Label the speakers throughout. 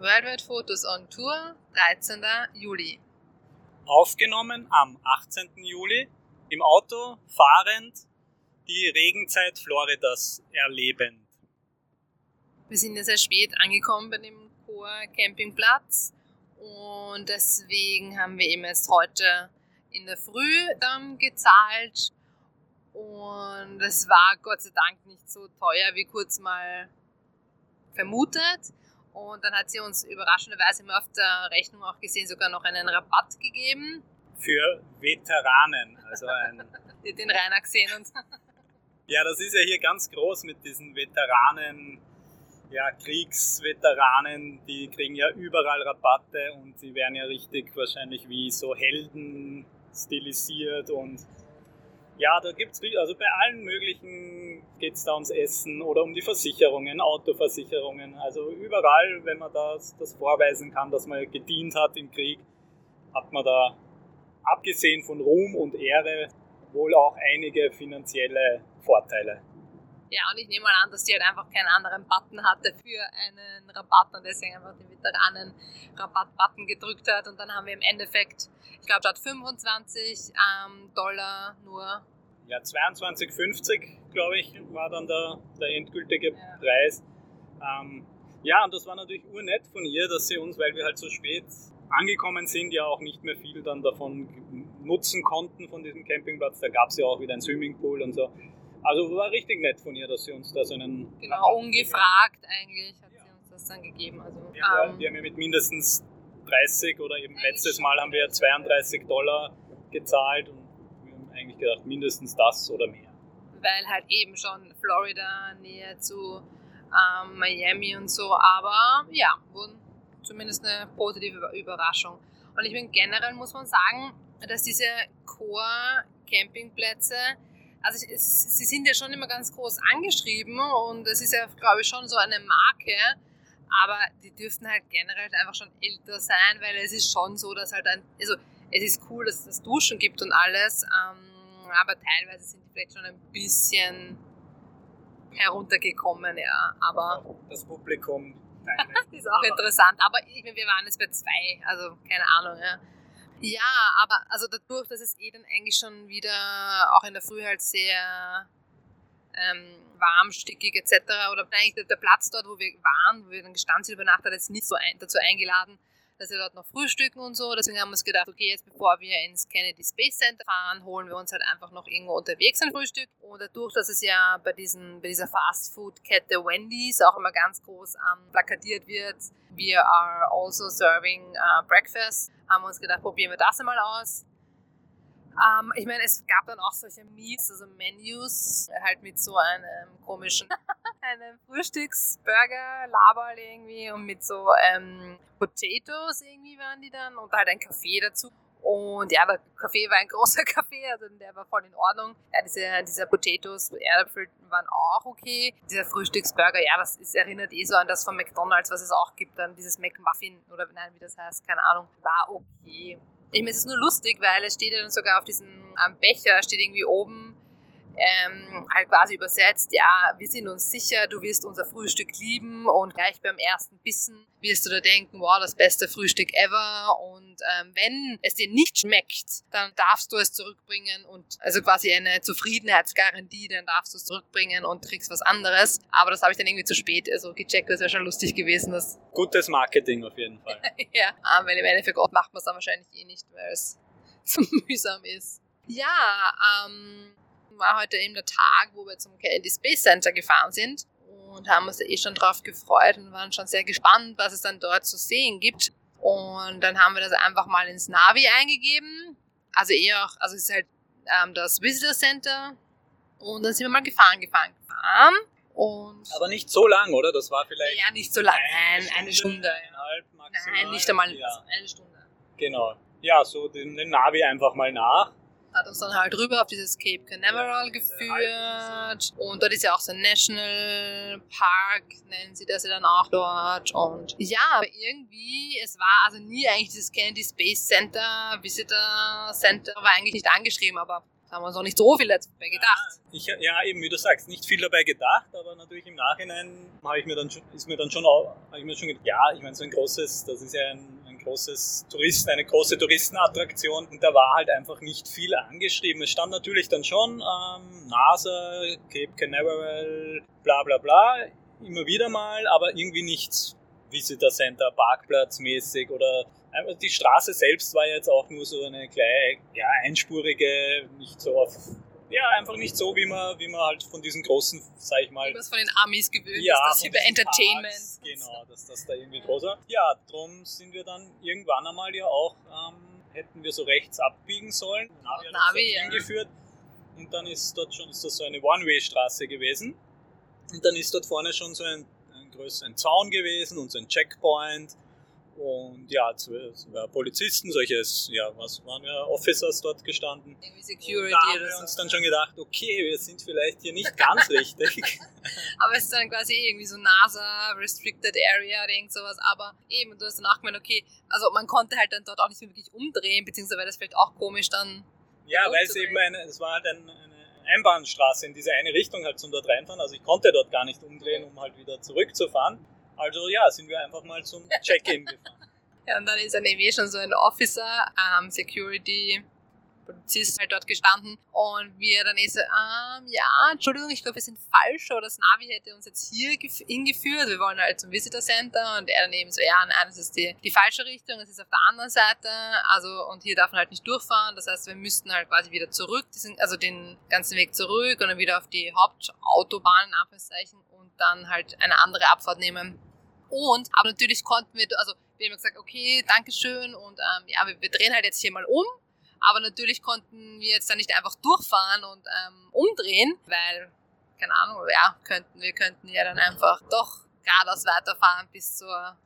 Speaker 1: Worldwide Fotos on Tour, 13. Juli.
Speaker 2: Aufgenommen am 18. Juli, im Auto fahrend, die Regenzeit Floridas erlebend.
Speaker 1: Wir sind ja sehr spät angekommen bei dem Chor Campingplatz und deswegen haben wir eben erst heute in der Früh dann gezahlt und es war Gott sei Dank nicht so teuer wie kurz mal vermutet. Und dann hat sie uns überraschenderweise immer auf der Rechnung auch gesehen sogar noch einen Rabatt gegeben.
Speaker 2: Für Veteranen, also ein...
Speaker 1: den Rainer gesehen und...
Speaker 2: ja, das ist ja hier ganz groß mit diesen Veteranen, ja, Kriegsveteranen, die kriegen ja überall Rabatte und sie werden ja richtig wahrscheinlich wie so Helden stilisiert und ja, da gibt es, also bei allen möglichen geht es da ums Essen oder um die Versicherungen, Autoversicherungen. Also überall, wenn man das, das vorweisen kann, dass man gedient hat im Krieg, hat man da, abgesehen von Ruhm und Ehre, wohl auch einige finanzielle Vorteile.
Speaker 1: Ja, und ich nehme mal an, dass die halt einfach keinen anderen Button hatte für einen Rabatt und deswegen einfach den Veteranen Rabatt-Button gedrückt hat. Und dann haben wir im Endeffekt, ich glaube, statt 25 ähm, Dollar nur.
Speaker 2: Ja, 22,50 glaube ich, war dann der, der endgültige ja. Preis. Ähm, ja, und das war natürlich urnett von ihr, dass sie uns, weil wir halt so spät angekommen sind, ja auch nicht mehr viel dann davon nutzen konnten von diesem Campingplatz. Da gab es ja auch wieder ein Swimmingpool und so. Also war richtig nett von ihr, dass sie uns da so einen.
Speaker 1: Genau, ungefragt eigentlich hat ja. sie uns das dann gegeben. Also,
Speaker 2: ja, ähm, wir haben ja mit mindestens 30 oder eben letztes Mal haben wir 32 Dollar gezahlt und wir haben eigentlich gedacht, mindestens das oder mehr.
Speaker 1: Weil halt eben schon Florida, Nähe zu ähm, Miami und so, aber ja, wurden zumindest eine positive Überraschung. Und ich bin generell muss man sagen, dass diese Core-Campingplätze also es, sie sind ja schon immer ganz groß angeschrieben und es ist ja, glaube ich, schon so eine Marke, aber die dürften halt generell einfach schon älter sein, weil es ist schon so, dass halt ein, also es ist cool, dass es das Duschen gibt und alles, ähm, aber teilweise sind die vielleicht schon ein bisschen heruntergekommen, ja, aber...
Speaker 2: Das Publikum
Speaker 1: ist auch interessant, aber ich, wir waren jetzt bei zwei, also keine Ahnung, ja. Ja, aber also dadurch, dass es eh dann eigentlich schon wieder auch in der Früh halt sehr ähm, warm, stickig etc. oder eigentlich der Platz dort, wo wir waren, wo wir dann gestanden sind über Nacht, hat jetzt nicht so ein, dazu eingeladen, dass wir dort noch frühstücken und so. Deswegen haben wir uns gedacht, okay, jetzt bevor wir ins Kennedy Space Center fahren, holen wir uns halt einfach noch irgendwo unterwegs ein Frühstück. Und dadurch, dass es ja bei, diesen, bei dieser Fast-Food-Kette Wendy's auch immer ganz groß ähm, plakatiert wird, we are also serving uh, breakfast, haben wir uns gedacht, probieren wir das einmal aus. Ähm, ich meine, es gab dann auch solche Meals, also Menus, halt mit so einem komischen, einem Frühstücksburger, Laberl irgendwie und mit so ähm, Potatoes irgendwie waren die dann und halt ein Kaffee dazu. Und ja, der Kaffee war ein großer Kaffee, also der war voll in Ordnung. Ja, diese, diese Potatoes, Erdäpfel waren auch okay. Dieser Frühstücksburger, ja, das ist, erinnert eh so an das von McDonalds, was es auch gibt, dann dieses McMuffin oder nein, wie das heißt, keine Ahnung, war okay. Ich meine, es ist nur lustig, weil es steht ja dann sogar auf diesem Becher, steht irgendwie oben, ähm, halt quasi übersetzt, ja, wir sind uns sicher, du wirst unser Frühstück lieben und gleich beim ersten Bissen wirst du da denken, wow, das beste Frühstück ever und ähm, wenn es dir nicht schmeckt, dann darfst du es zurückbringen und also quasi eine Zufriedenheitsgarantie, dann darfst du es zurückbringen und kriegst was anderes, aber das habe ich dann irgendwie zu spät also gecheckt, das wäre schon lustig gewesen. Dass
Speaker 2: Gutes Marketing auf jeden Fall.
Speaker 1: ja, aber im Endeffekt macht man es dann wahrscheinlich eh nicht, weil es zu mühsam ist. Ja, ähm, war heute eben der Tag, wo wir zum Kennedy Space Center gefahren sind und haben uns eh schon drauf gefreut und waren schon sehr gespannt, was es dann dort zu sehen gibt. Und dann haben wir das einfach mal ins Navi eingegeben. Also eher auch, also es ist halt ähm, das Visitor Center. Und dann sind wir mal gefahren, gefahren, gefahren. Und
Speaker 2: Aber nicht so lang, oder? Das war vielleicht.
Speaker 1: Ja, nicht so lang. Nein, eine Stunde. Eineinhalb maximal. Nein, nicht einmal ja. eine Stunde.
Speaker 2: Genau. Ja, so den, den Navi einfach mal nach
Speaker 1: hat uns dann halt rüber auf dieses Cape Canaveral geführt und dort ist ja auch so ein National Park, nennen sie das ja dann auch dort und ja, aber irgendwie, es war also nie eigentlich dieses Kennedy Space Center, Visitor Center war eigentlich nicht angeschrieben, aber Da haben wir uns auch nicht so viel dabei gedacht.
Speaker 2: Ja, ich, ja, eben wie du sagst, nicht viel dabei gedacht, aber natürlich im Nachhinein habe ich mir dann ist mir dann schon auch, ich mir schon gedacht, ja, ich meine, so ein großes, das ist ja ein großes Touristen, eine große Touristenattraktion. Und da war halt einfach nicht viel angeschrieben. Es stand natürlich dann schon ähm, NASA, Cape Canaveral, bla bla bla, immer wieder mal, aber irgendwie nichts. Visitor Center, Parkplatz mäßig oder die Straße selbst war jetzt auch nur so eine kleine, ja, einspurige, nicht so auf, ja, einfach nicht so, wie man, wie man halt von diesen großen, sag ich mal.
Speaker 1: Es von den Amis gewöhnt ja, ist, das über Entertainment.
Speaker 2: Parks, genau, dass das da irgendwie groß war. Ja, drum sind wir dann irgendwann einmal ja auch, ähm, hätten wir so rechts abbiegen sollen.
Speaker 1: Navi hat Navi,
Speaker 2: ja. hingeführt. Und dann ist dort schon, ist das so eine One-Way-Straße gewesen. Und dann ist dort vorne schon so ein, ein größer Zaun gewesen und so ein Checkpoint und ja, Polizisten, solches, ja, was waren wir, Officers dort gestanden.
Speaker 1: Security
Speaker 2: da haben wir uns dann schon gedacht, okay, wir sind vielleicht hier nicht ganz richtig.
Speaker 1: aber es ist dann quasi irgendwie so NASA, Restricted Area oder irgend sowas, aber eben, du hast dann auch gemeint, okay, also man konnte halt dann dort auch nicht mehr wirklich umdrehen, beziehungsweise wäre das vielleicht auch komisch dann.
Speaker 2: Ja, weil es eben eine, es war halt ein, eine Einbahnstraße in diese eine Richtung halt zum dort reinfahren, also ich konnte dort gar nicht umdrehen, um halt wieder zurückzufahren. Also ja, sind wir einfach mal zum Check-in gefahren.
Speaker 1: ja, und dann ist dann eben schon so ein Officer, ähm, Security, Polizist halt dort gestanden. Und wir dann eh so, ähm, ja, Entschuldigung, ich glaube, wir sind falsch oder das Navi hätte uns jetzt hier hingeführt, wir wollen halt zum Visitor Center. Und er dann eben so, ja, nein, das ist die, die falsche Richtung, das ist auf der anderen Seite, also und hier darf man halt nicht durchfahren, das heißt, wir müssten halt quasi wieder zurück, also den ganzen Weg zurück und dann wieder auf die Hauptautobahn, in Anführungszeichen, und dann halt eine andere Abfahrt nehmen und, aber natürlich konnten wir, also wir haben gesagt, okay, Dankeschön und ähm, ja, wir, wir drehen halt jetzt hier mal um. Aber natürlich konnten wir jetzt dann nicht einfach durchfahren und ähm, umdrehen, weil, keine Ahnung, ja, könnten, wir könnten ja dann einfach doch geradeaus weiterfahren bis zur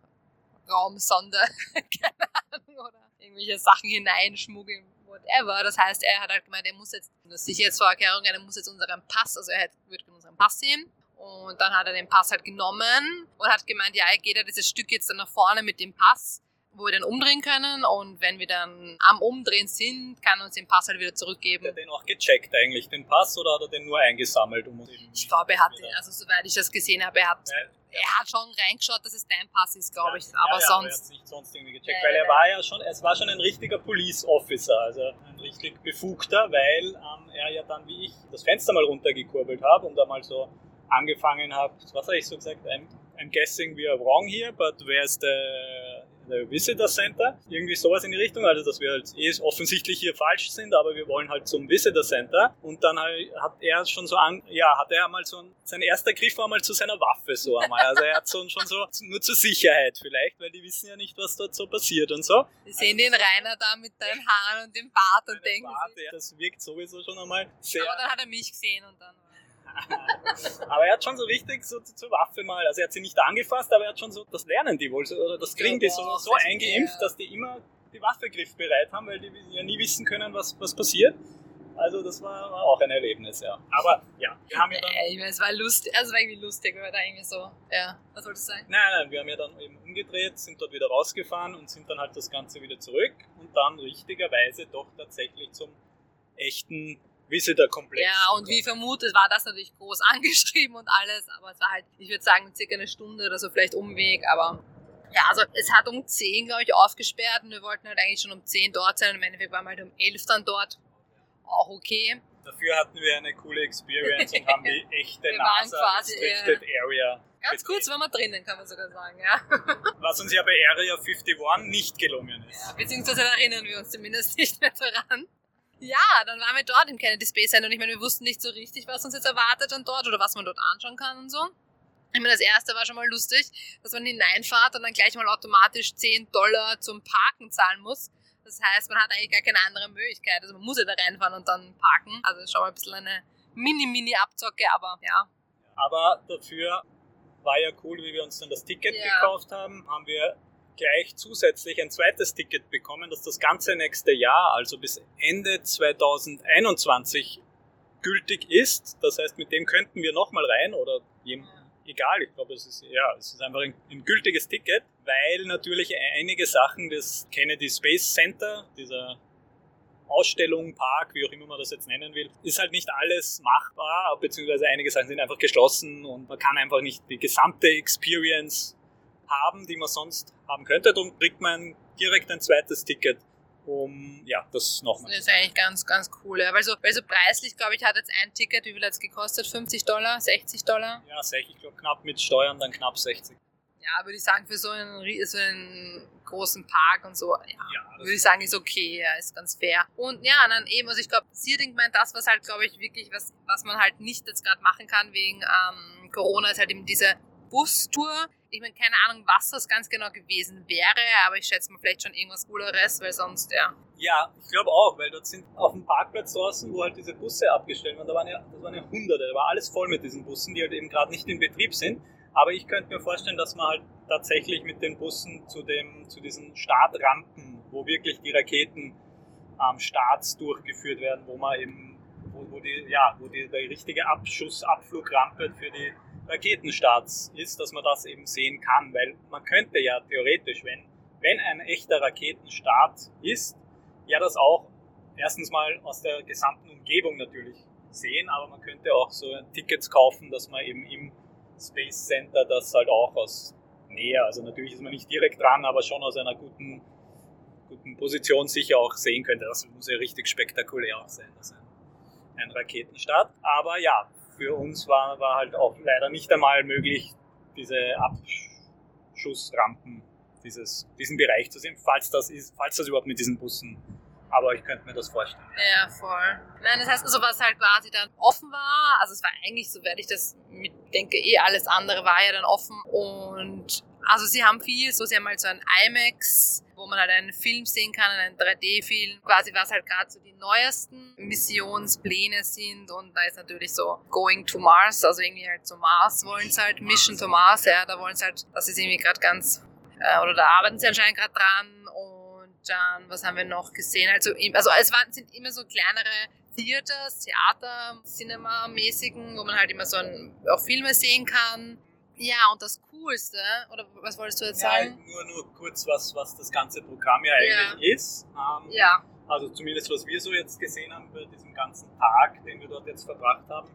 Speaker 1: Raumsonde, keine Ahnung, oder irgendwelche Sachen hineinschmuggeln, whatever. Das heißt, er hat halt gemeint, er muss jetzt, eine Sicherheitsvorkehrung, er muss jetzt unseren Pass, also er würde unseren Pass sehen und dann hat er den Pass halt genommen und hat gemeint, ja, er geht ja dieses Stück jetzt dann nach vorne mit dem Pass, wo wir dann umdrehen können. Und wenn wir dann am Umdrehen sind, kann er uns den Pass halt wieder zurückgeben.
Speaker 2: Hat er den auch gecheckt eigentlich, den Pass, oder hat er den nur eingesammelt? Um
Speaker 1: ich glaube, er hat, den, also soweit ich das gesehen habe, er hat, ja. er hat schon reingeschaut, dass es dein Pass ist, glaube ich. aber ja, sonst.
Speaker 2: er hat nicht sonst irgendwie gecheckt, weil er war ja schon, es war schon ein richtiger Police Officer, also ein richtig befugter, weil ähm, er ja dann, wie ich, das Fenster mal runtergekurbelt habe und da mal so angefangen habe, was habe ich so gesagt, I'm, I'm guessing we are wrong here, but where's the, the Visitor Center? Irgendwie sowas in die Richtung, also dass wir halt eh offensichtlich hier falsch sind, aber wir wollen halt zum Visitor Center. Und dann hat er schon so an, ja, hat er mal so, ein, sein erster Griff war mal zu seiner Waffe so einmal. Also er hat so, schon so, nur zur Sicherheit vielleicht, weil die wissen ja nicht, was dort so passiert und so.
Speaker 1: Wir sehen also, den Rainer da mit deinen Haaren und dem Bart und denken
Speaker 2: Bart, ja, das wirkt sowieso schon einmal sehr...
Speaker 1: Aber dann hat er mich gesehen und dann...
Speaker 2: aber er hat schon so richtig so zur Waffe mal, also er hat sie nicht angefasst, aber er hat schon so, das lernen die wohl, so, oder das kriegen die so, so eingeimpft, dass die immer die Waffe griffbereit haben, weil die ja nie wissen können, was, was passiert. Also das war, war auch ein Erlebnis, ja. Aber ja, wir haben ja dann...
Speaker 1: Ich meine, es war lustig, also war irgendwie lustig, da irgendwie so, ja, was soll das sein?
Speaker 2: Nein, nein, wir haben ja dann eben umgedreht, sind dort wieder rausgefahren und sind dann halt das Ganze wieder zurück und dann richtigerweise doch tatsächlich zum echten Visitor-Komplex.
Speaker 1: Ja, und wie vermutet war das natürlich groß angeschrieben und alles, aber es war halt, ich würde sagen, circa eine Stunde oder so vielleicht Umweg, aber ja, also es hat um 10, glaube ich, aufgesperrt und wir wollten halt eigentlich schon um 10 dort sein und im Endeffekt waren wir halt um 11 dann dort. Auch okay.
Speaker 2: Dafür hatten wir eine coole Experience und haben die echte wir NASA quasi, Restricted äh, Area.
Speaker 1: Ganz kurz waren wir drinnen, kann man sogar sagen, ja.
Speaker 2: Was uns ja bei Area 51 nicht gelungen ist. Ja,
Speaker 1: beziehungsweise erinnern wir uns zumindest nicht mehr daran. Ja, dann waren wir dort im Kennedy Space Center und ich meine, wir wussten nicht so richtig, was uns jetzt erwartet dann dort oder was man dort anschauen kann und so. Ich meine, das erste war schon mal lustig, dass man hineinfahrt und dann gleich mal automatisch 10 Dollar zum Parken zahlen muss. Das heißt, man hat eigentlich gar keine andere Möglichkeit. Also man muss ja da reinfahren und dann parken. Also schon mal ein bisschen eine Mini-Mini-Abzocke, aber ja.
Speaker 2: Aber dafür war ja cool, wie wir uns dann das Ticket ja. gekauft haben, haben wir gleich zusätzlich ein zweites Ticket bekommen, das das ganze nächste Jahr, also bis Ende 2021 gültig ist. Das heißt, mit dem könnten wir nochmal rein oder egal, ich glaube, es ist, ja, es ist einfach ein, ein, gültiges Ticket, weil natürlich einige Sachen des Kennedy Space Center, dieser Ausstellung, Park, wie auch immer man das jetzt nennen will, ist halt nicht alles machbar, beziehungsweise einige Sachen sind einfach geschlossen und man kann einfach nicht die gesamte Experience haben, die man sonst haben könnte. Darum kriegt man direkt ein zweites Ticket um ja, das nochmal.
Speaker 1: Das ist eigentlich ganz, ganz cool. Ja. Weil, so, weil so preislich, glaube ich, hat jetzt ein Ticket, wie viel hat es gekostet? 50 Dollar, 60 Dollar?
Speaker 2: Ja, 60, ich glaube knapp mit Steuern, dann knapp 60.
Speaker 1: Ja, würde ich sagen, für so einen, so einen großen Park und so, ja, ja würde ich sagen, ist okay, ja, ist ganz fair. Und ja, dann eben, also ich glaube, Searding meint das, was halt, glaube ich, wirklich, was, was man halt nicht jetzt gerade machen kann wegen ähm, Corona, ist halt eben diese Bustour ich meine, keine Ahnung, was das ganz genau gewesen wäre, aber ich schätze mal vielleicht schon irgendwas Cooleres, weil sonst, ja.
Speaker 2: Ja, ich glaube auch, weil dort sind auf dem Parkplatz draußen, wo halt diese Busse abgestellt waren, da waren ja, das waren ja hunderte, da war alles voll mit diesen Bussen, die halt eben gerade nicht in Betrieb sind. Aber ich könnte mir vorstellen, dass man halt tatsächlich mit den Bussen zu, dem, zu diesen Startrampen, wo wirklich die Raketen am Start durchgeführt werden, wo man eben, wo, wo die, ja, wo die, die richtige Abschuss, Abflugrampe für die Raketenstarts ist, dass man das eben sehen kann, weil man könnte ja theoretisch, wenn, wenn ein echter Raketenstart ist, ja das auch erstens mal aus der gesamten Umgebung natürlich sehen, aber man könnte auch so Tickets kaufen, dass man eben im Space Center das halt auch aus Nähe, also natürlich ist man nicht direkt dran, aber schon aus einer guten, guten Position sicher auch sehen könnte. Das muss ja richtig spektakulär auch sein, ein, ein Raketenstart. Aber ja, für uns war, war halt auch leider nicht einmal möglich, diese Abschussrampen, dieses, diesen Bereich zu sehen, falls das ist, falls das überhaupt mit diesen Bussen aber ich könnte mir das vorstellen.
Speaker 1: Ja, voll. Nein, das heißt also, was halt quasi dann offen war, also es war eigentlich, so werde ich das mit denke, eh alles andere war ja dann offen und also sie haben viel, so sie haben halt so ein IMAX, wo man halt einen Film sehen kann, einen 3D-Film, quasi was halt gerade so die neuesten Missionspläne sind und da ist natürlich so Going to Mars, also irgendwie halt zu Mars wollen sie halt, Mission to Mars, ja, da wollen sie halt, das ist irgendwie gerade ganz, äh, oder da arbeiten sie anscheinend gerade dran und dann, was haben wir noch gesehen? Also, also es waren, sind immer so kleinere Theaters, Theater, Cinema-mäßigen, wo man halt immer so ein, auch Filme sehen kann. Ja, und das Coolste, oder was wolltest du jetzt sagen?
Speaker 2: Ja, nur, nur kurz, was, was das ganze Programm ja eigentlich ja. ist.
Speaker 1: Ähm, ja.
Speaker 2: Also zumindest, was wir so jetzt gesehen haben bei diesem ganzen Tag, den wir dort jetzt verbracht haben,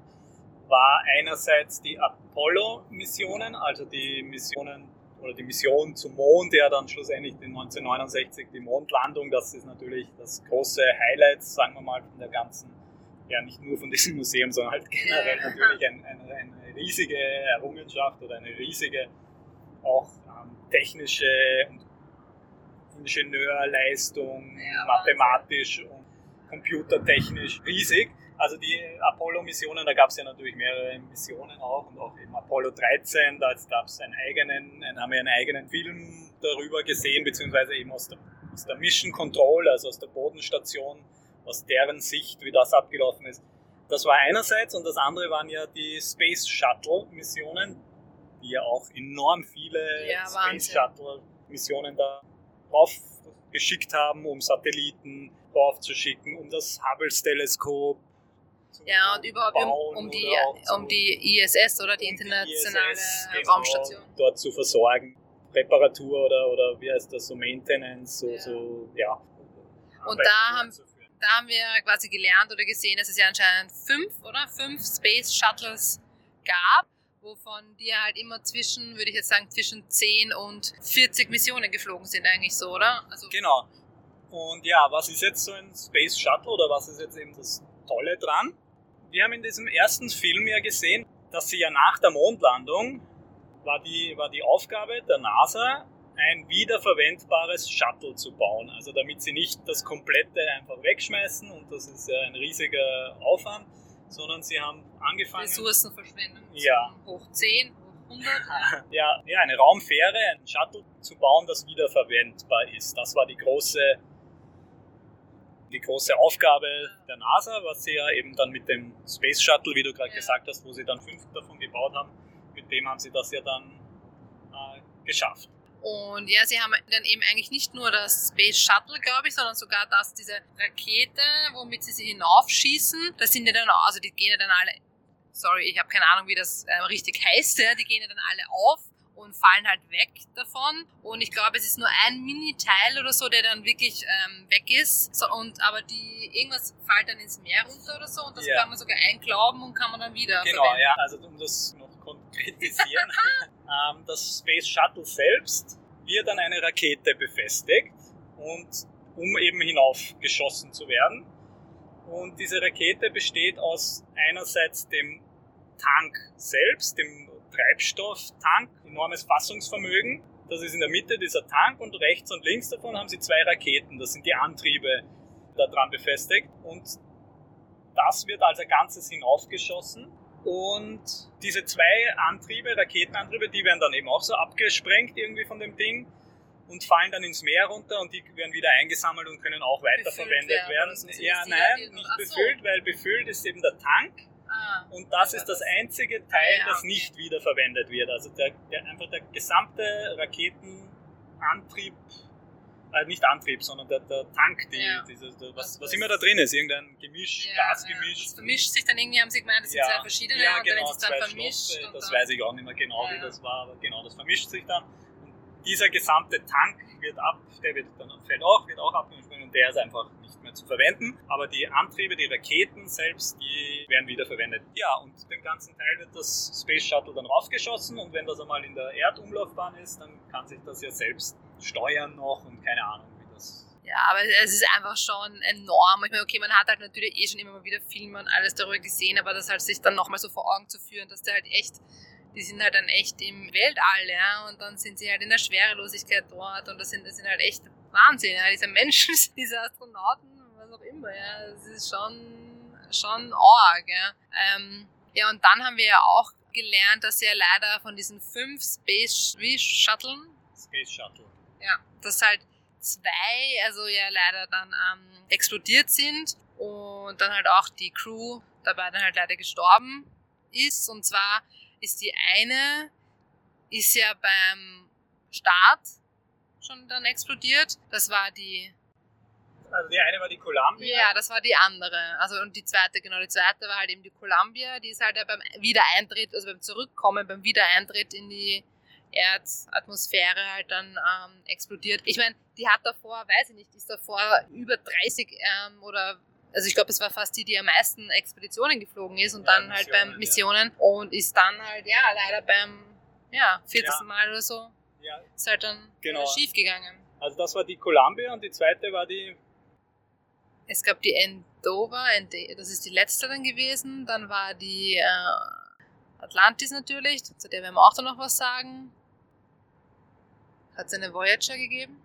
Speaker 2: war einerseits die Apollo-Missionen, also die Missionen oder die Mission zum Mond, der dann schlussendlich in 1969 die Mondlandung, das ist natürlich das große Highlight, sagen wir mal, von der ganzen, ja nicht nur von diesem Museum, sondern halt generell natürlich ein, eine, eine riesige Errungenschaft oder eine riesige auch ähm, technische und Ingenieurleistung, ja, mathematisch und computertechnisch riesig. Also die Apollo-Missionen, da gab es ja natürlich mehrere Missionen auch und auch eben Apollo 13, da gab es einen eigenen, haben wir einen eigenen Film darüber gesehen, beziehungsweise eben aus der, aus der Mission Control, also aus der Bodenstation, aus deren Sicht, wie das abgelaufen ist. Das war einerseits und das andere waren ja die Space Shuttle Missionen, die ja auch enorm viele ja, Space Shuttle Missionen da drauf geschickt haben, um Satelliten drauf zu schicken, um das Hubble-Teleskop
Speaker 1: ja, und überhaupt um, um die, um die ISS oder die internationale ISS, genau, Raumstation.
Speaker 2: Dort zu versorgen. Reparatur oder, oder wie heißt das, so Maintenance, so, ja. so ja.
Speaker 1: Und da haben, da haben wir quasi gelernt oder gesehen, dass es ja anscheinend fünf, oder? Fünf Space Shuttles gab, wovon die halt immer zwischen, würde ich jetzt sagen, zwischen 10 und 40 Missionen geflogen sind eigentlich so, oder?
Speaker 2: Also genau. Und ja, was ist jetzt so ein Space Shuttle oder was ist jetzt eben das Tolle dran? Wir haben in diesem ersten Film ja gesehen, dass sie ja nach der Mondlandung war die, war die Aufgabe der NASA, ein wiederverwendbares Shuttle zu bauen. Also damit sie nicht das komplette einfach wegschmeißen und das ist ja ein riesiger Aufwand, sondern sie haben angefangen.
Speaker 1: Ressourcenverschwendung.
Speaker 2: Ja.
Speaker 1: Hoch 10, hoch 100.
Speaker 2: ja, ja, eine Raumfähre, ein Shuttle zu bauen, das wiederverwendbar ist. Das war die große, die große Aufgabe der NASA, was sie ja eben dann mit dem Space Shuttle, wie du gerade ja. gesagt hast, wo sie dann fünf davon gebaut haben, mit dem haben sie das ja dann äh, geschafft.
Speaker 1: Und ja, sie haben dann eben eigentlich nicht nur das Space Shuttle, glaube ich, sondern sogar das, diese Rakete, womit sie sie hinaufschießen. Das sind ja dann, auch, also die gehen ja dann alle, sorry, ich habe keine Ahnung, wie das äh, richtig heißt, ja, die gehen ja dann alle auf und fallen halt weg davon. Und ich glaube, es ist nur ein Mini-Teil oder so, der dann wirklich ähm, weg ist. So, und aber die irgendwas fällt dann ins Meer runter oder so und das
Speaker 2: Ja.
Speaker 1: kann man sogar einglauben und kann man dann wieder
Speaker 2: Genau,
Speaker 1: verwenden.
Speaker 2: ja. Also um das konkretisieren, ähm, das Space Shuttle selbst wird an eine Rakete befestigt und um eben hinaufgeschossen zu werden. Und diese Rakete besteht aus einerseits dem Tank selbst, dem Treibstofftank, enormes Fassungsvermögen. Das ist in der Mitte dieser Tank und rechts und links davon haben sie zwei Raketen. Das sind die Antriebe da dran befestigt. Und das wird als ein Ganzes hinaufgeschossen. Und diese zwei Antriebe, Raketenantriebe, die werden dann eben auch so abgesprengt irgendwie von dem Ding und fallen dann ins Meer runter und die werden wieder eingesammelt und können auch weiterverwendet
Speaker 1: werden
Speaker 2: werden.
Speaker 1: oder so. So
Speaker 2: Ja, nein, nicht
Speaker 1: Ach so.
Speaker 2: befüllt, weil befüllt ist eben der Tank
Speaker 1: Ah,
Speaker 2: und das ist das einzige Teil,
Speaker 1: Ja,
Speaker 2: das nicht wiederverwendet wird. Also der, der, einfach der gesamte Raketenantrieb, äh, nicht Antrieb, sondern der, der Tank, die,
Speaker 1: Ja.
Speaker 2: diese, der, was, was immer da drin ist, irgendein Gemisch,
Speaker 1: ja,
Speaker 2: Gasgemisch.
Speaker 1: Ja. Das vermischt sich dann irgendwie, haben sie gemeint, das sind zwei verschiedene
Speaker 2: ja,
Speaker 1: und
Speaker 2: genau,
Speaker 1: dann ist es dann vermischt.
Speaker 2: Stoffe,
Speaker 1: und
Speaker 2: das weiß ich auch nicht mehr genau, wie das war, aber genau, das vermischt sich dann. Und dieser gesamte Tank wird ab, der wird dann fällt auch, wird auch abgesprengt und der ist einfach nicht mehr zu verwenden. Aber die Antriebe, die Raketen selbst, die werden wieder verwendet. Ja, und den ganzen Teil wird das Space Shuttle dann raufgeschossen und wenn das einmal in der Erdumlaufbahn ist, dann kann sich das ja selbst steuern noch und keine Ahnung, wie das.
Speaker 1: Ja, aber es ist einfach schon enorm. Ich meine, okay, man hat halt natürlich eh schon immer mal wieder Filme und alles darüber gesehen, aber das halt sich dann nochmal so vor Augen zu führen, dass der halt echt, die sind halt dann echt im Weltall, ja, und dann sind sie halt in der Schwerelosigkeit dort und das sind, das sind halt echt Wahnsinn, ja, diese Menschen, diese Astronauten, was auch immer, ja, das ist schon, schon arg, ja. Ähm, ja, und dann haben wir ja auch gelernt, dass ja leider von diesen fünf Space wie Shuttlen,
Speaker 2: Space Shuttle.
Speaker 1: Ja, dass halt zwei, also ja leider dann ähm, explodiert sind und dann halt auch die Crew dabei dann halt leider gestorben ist. Und zwar ist die eine, ist ja beim Start schon dann explodiert. Das war die,
Speaker 2: Also die eine war die Columbia.
Speaker 1: ja, das war die andere. Also und die zweite, genau, die zweite war halt eben die Columbia, die ist halt ja beim Wiedereintritt, also beim Zurückkommen, beim Wiedereintritt in die Erdatmosphäre halt dann ähm, explodiert. Ich meine, die hat davor, weiß ich nicht, die ist davor über 30 ähm, oder also ich glaube, es war fast die, die am meisten Expeditionen geflogen ist und
Speaker 2: Ja,
Speaker 1: dann halt
Speaker 2: Missionen,
Speaker 1: beim Missionen und ist dann halt, ja, leider beim ja, 40.
Speaker 2: Ja.
Speaker 1: Mal oder so,
Speaker 2: ja,
Speaker 1: ist halt dann
Speaker 2: Genau.
Speaker 1: schief gegangen.
Speaker 2: also das war die Columbia und die zweite war die
Speaker 1: Es gab die Endover, das ist die letzte dann gewesen. Dann war die äh, Atlantis natürlich, zu der werden wir auch dann noch was sagen. Hat es eine Voyager gegeben?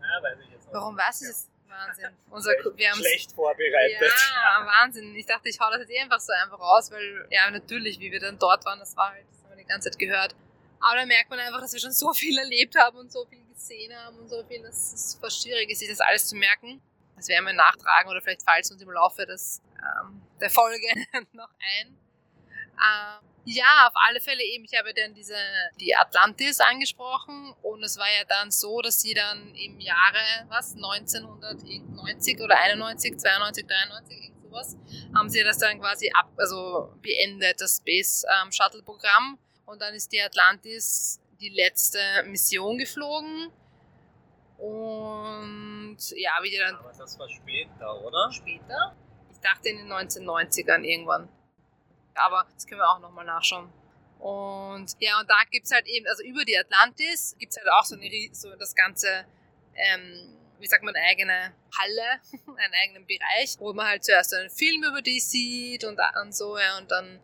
Speaker 2: Ja, weiß ich jetzt auch
Speaker 1: Warum weiß ich das? Wahnsinn. Unser,
Speaker 2: Schlecht,
Speaker 1: wir
Speaker 2: schlecht vorbereitet.
Speaker 1: Ja, Wahnsinn. Ich dachte, ich hau das jetzt eh einfach so einfach raus, weil, ja, natürlich, wie wir dann dort waren, das war halt, das haben wir die ganze Zeit gehört. Aber da merkt man einfach, dass wir schon so viel erlebt haben und so viel gesehen haben und so viel, dass es fast schwierig ist, sich das alles zu merken. Das werden wir nachtragen oder vielleicht fällt es uns im Laufe des, ähm, der Folge noch ein. Ähm, ja, auf alle Fälle eben, ich habe dann diese, die Atlantis angesprochen und es war ja dann so, dass sie dann im Jahre, was, 1990 oder 91, 92, 93, irgend sowas, haben sie das dann quasi ab, also beendet, das Space ähm, Shuttle Programm und dann ist die Atlantis die letzte Mission geflogen und ja, wie die dann
Speaker 2: Aber das war später, oder?
Speaker 1: später. Ich dachte in den 1990ern irgendwann. Aber das können wir auch nochmal nachschauen. Und ja, und da gibt es halt eben, also über die Atlantis gibt es halt auch so, eine, so das ganze, ähm, wie sagt man, eigene Halle, einen eigenen Bereich, wo man halt zuerst einen Film über die sieht und, und so, ja, und dann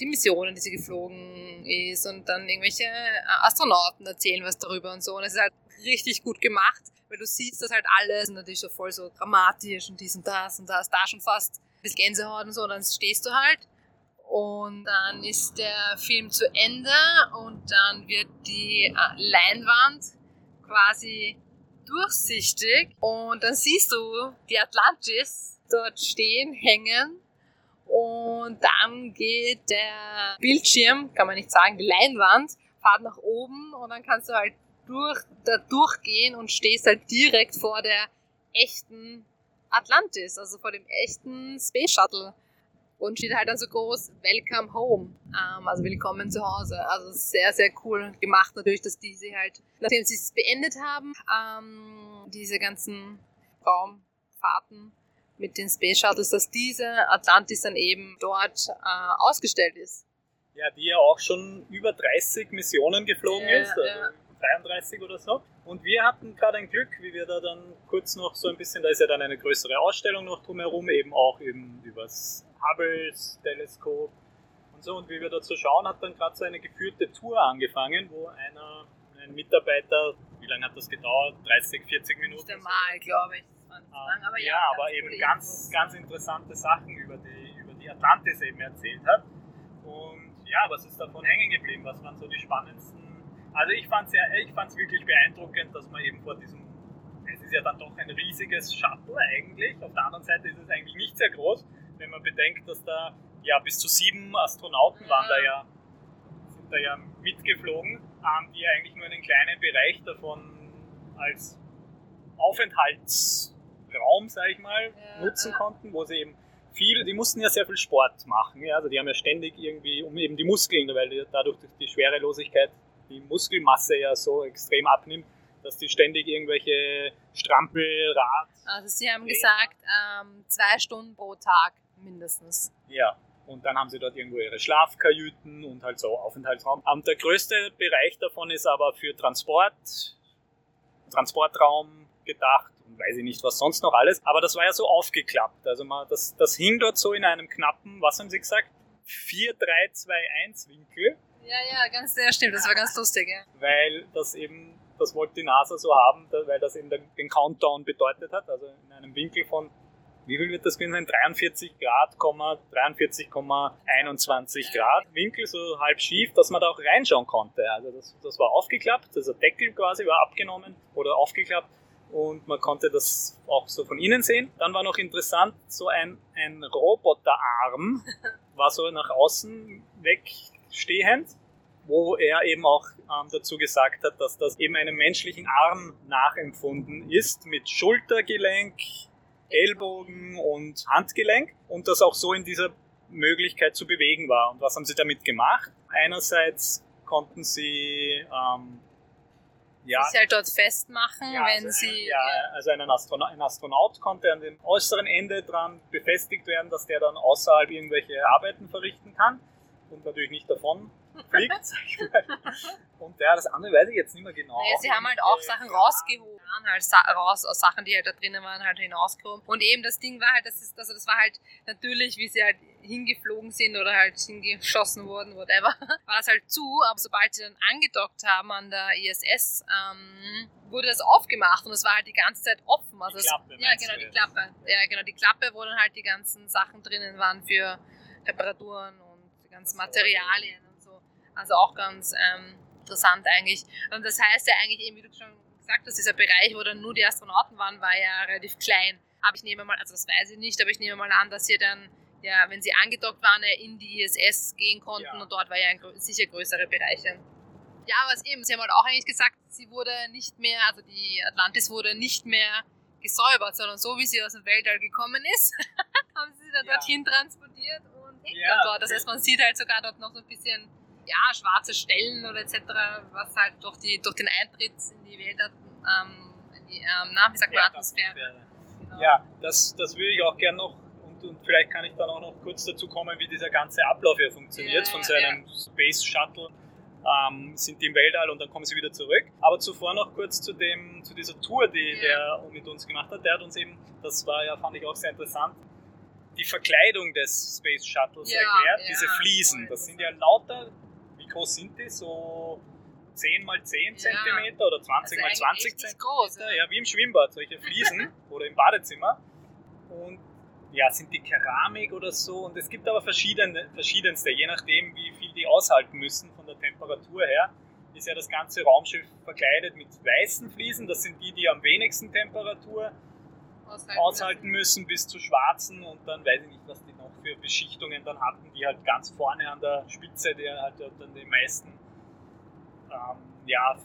Speaker 1: die Missionen, die sie geflogen ist und dann irgendwelche äh, Astronauten erzählen was darüber und so. Und es ist halt richtig gut gemacht, weil du siehst das halt alles und natürlich so voll so dramatisch und dies und das und da ist da schon fast ein Gänsehaut und so. Und dann stehst du halt und dann ist der Film zu Ende und dann wird die äh, Leinwand quasi durchsichtig. Und dann siehst du die Atlantis dort stehen, hängen. Und dann geht der Bildschirm, kann man nicht sagen, die Leinwand, fahrt nach oben. Und dann kannst du halt durch, da durchgehen und stehst halt direkt vor der echten Atlantis, also vor dem echten Space Shuttle. Und steht halt dann so groß Welcome Home, ähm, also willkommen zu Hause. Also sehr, sehr cool gemacht natürlich, dass diese halt, nachdem sie es beendet haben, ähm, diese ganzen Raumfahrten mit den Space Shuttles, dass diese Atlantis dann eben dort äh, ausgestellt ist.
Speaker 2: Ja, die ja auch schon über 30 Missionen geflogen
Speaker 1: Ja,
Speaker 2: ist, also
Speaker 1: ja.
Speaker 2: 33 oder so. Und wir hatten gerade ein Glück, wie wir da dann kurz noch so ein bisschen, da ist ja dann eine größere Ausstellung noch drumherum, eben auch eben übers Hubble-Teleskop und so. Und wie wir da zu schauen, hat dann gerade so eine geführte Tour angefangen, wo einer, ein Mitarbeiter, wie lange hat das gedauert? 30, 40 Minuten?
Speaker 1: Nicht einmal, glaube ich. Das war nicht so
Speaker 2: Ähm,
Speaker 1: lang, aber ja,
Speaker 2: ja, aber eben ganz, ganz interessante Sachen über die, über die Atlantis eben erzählt hat. Und ja, was ist davon hängen geblieben? Was waren so die spannendsten? Also ich fand es ja, ich fand's wirklich beeindruckend, dass man eben vor diesem, es ist ja dann doch ein riesiges Shuttle eigentlich. Auf der anderen Seite ist es eigentlich nicht sehr groß, wenn man bedenkt, dass da ja bis zu sieben Astronauten waren da ja, sind da ja mitgeflogen, ähm, die eigentlich nur einen kleinen Bereich davon als Aufenthaltsraum, sag ich mal,
Speaker 1: Ja,
Speaker 2: nutzen
Speaker 1: ja.
Speaker 2: konnten, wo sie eben viel, die mussten ja sehr viel Sport machen, ja, also die haben ja ständig irgendwie, um eben die Muskeln, weil die, dadurch durch die Schwerelosigkeit die Muskelmasse ja so extrem abnimmt, dass die ständig irgendwelche Strampel, Rad,
Speaker 1: Also sie haben gesagt, ähm, zwei Stunden pro Tag mindestens.
Speaker 2: Ja, und dann haben sie dort irgendwo ihre Schlafkajüten und halt so Aufenthaltsraum. Und der größte Bereich davon ist aber für Transport, Transportraum gedacht und weiß ich nicht, was sonst noch alles. Aber das war ja so aufgeklappt. Also man, das, das hing dort so in einem knappen, was haben sie gesagt? 4-3-2-1 Winkel,
Speaker 1: Ja, ja, ganz sehr stimmt. Das war ganz lustig, ja.
Speaker 2: weil das eben, das wollte die NASA so haben, weil das eben den Countdown bedeutet hat. Also in einem Winkel von wie viel wird das gewesen sein? 43 Grad, 43,21 Grad Winkel, so halb schief, dass man da auch reinschauen konnte. Also das, das war aufgeklappt, also der Deckel quasi war abgenommen oder aufgeklappt und man konnte das auch so von innen sehen. Dann war noch interessant, so ein, ein Roboterarm war so nach außen wegstehend, wo er eben auch ähm, dazu gesagt hat, dass das eben einem menschlichen Arm nachempfunden ist mit Schultergelenk, Ellbogen und Handgelenk und das auch so in dieser Möglichkeit zu bewegen war. Und was haben sie damit gemacht? Einerseits konnten sie ähm, ja,
Speaker 1: Sie halt dort festmachen,
Speaker 2: ja,
Speaker 1: wenn
Speaker 2: also
Speaker 1: sie.
Speaker 2: Ein, ja, also ein Astronaut, ein Astronaut konnte an dem äußeren Ende dran befestigt werden, dass der dann außerhalb irgendwelche Arbeiten verrichten kann und natürlich nicht davon fliegt. Und ja, das andere weiß ich jetzt nicht mehr genau.
Speaker 1: Naja, sie haben halt auch
Speaker 2: Äh,
Speaker 1: Sachen
Speaker 2: ja,
Speaker 1: rausgehoben, halt sa raus aus Sachen, die halt da drinnen waren, halt hinausgehoben. Und eben das Ding war halt, das ist, also das war halt natürlich, wie sie halt hingeflogen sind oder halt hingeschossen wurden, whatever, war das halt zu, aber sobald sie dann angedockt haben an der ISS, ähm, wurde das aufgemacht und es war halt die ganze Zeit offen. Also
Speaker 2: Die
Speaker 1: es-
Speaker 2: Klappe,
Speaker 1: ja,
Speaker 2: meinst
Speaker 1: genau, die? Klappe. Ja, genau, die Klappe, wo dann halt die ganzen Sachen drinnen waren für Reparaturen und die ganzen
Speaker 2: Das
Speaker 1: Materialien. Also auch ganz ähm, interessant eigentlich. Und das heißt ja eigentlich eben, wie du schon gesagt hast, dieser Bereich, wo dann nur die Astronauten waren, war ja relativ klein. Aber ich nehme mal, also das weiß ich nicht, aber ich nehme mal an, dass sie dann, ja, wenn sie angedockt waren, ja in die ISS gehen konnten
Speaker 2: Ja.
Speaker 1: und dort war ja ein, sicher größere Bereiche. Ja, aber es eben, sie haben halt auch eigentlich gesagt, sie wurde nicht mehr, also die Atlantis wurde nicht mehr gesäubert, sondern so wie sie aus dem Weltall gekommen ist, haben sie sie dann
Speaker 2: Ja.
Speaker 1: dorthin transportiert und hängt
Speaker 2: Ja,
Speaker 1: dort. Das
Speaker 2: okay.
Speaker 1: heißt, man sieht halt sogar dort noch so ein bisschen ja, schwarze Stellen oder etc., was halt durch, die, durch den Eintritt in die Welt, ähm, in die, ähm, na, wie sagt man,
Speaker 2: Ja,
Speaker 1: Atmosphäre. Genau.
Speaker 2: Ja, das, das würde ich auch gerne noch und, vielleicht kann ich dann auch noch kurz dazu kommen, wie dieser ganze Ablauf hier funktioniert
Speaker 1: Ja,
Speaker 2: von
Speaker 1: ja,
Speaker 2: so einem Space Shuttle. Ähm, sind die im Weltall und dann kommen sie wieder zurück. Aber zuvor noch kurz zu, dem, zu dieser Tour, die
Speaker 1: Ja.
Speaker 2: der mit uns gemacht hat. Der hat uns eben, das war ja, fand ich auch sehr interessant, die Verkleidung des Space Shuttles
Speaker 1: Ja,
Speaker 2: erklärt.
Speaker 1: ja,
Speaker 2: diese Fliesen, das sind ja lauter, groß sind die? So 10 mal 10
Speaker 1: Ja.
Speaker 2: Zentimeter oder 20
Speaker 1: Also
Speaker 2: mal
Speaker 1: eigentlich
Speaker 2: 20
Speaker 1: echt nicht
Speaker 2: Zentimeter.
Speaker 1: groß, ja.
Speaker 2: ja, wie im Schwimmbad, solche Fliesen oder im Badezimmer. Und ja, sind die Keramik oder so. Und es gibt aber verschiedene, verschiedenste, je nachdem, wie viel die aushalten müssen von der Temperatur her. Ist ja das ganze Raumschiff verkleidet mit weißen Fliesen. Das sind die, die am wenigsten Temperatur
Speaker 1: Aushalten.
Speaker 2: aushalten müssen, bis zu schwarzen. Und dann weiß ich nicht, was die für Beschichtungen dann hatten, die halt ganz vorne an der Spitze, der halt dann die meisten ähm, ja,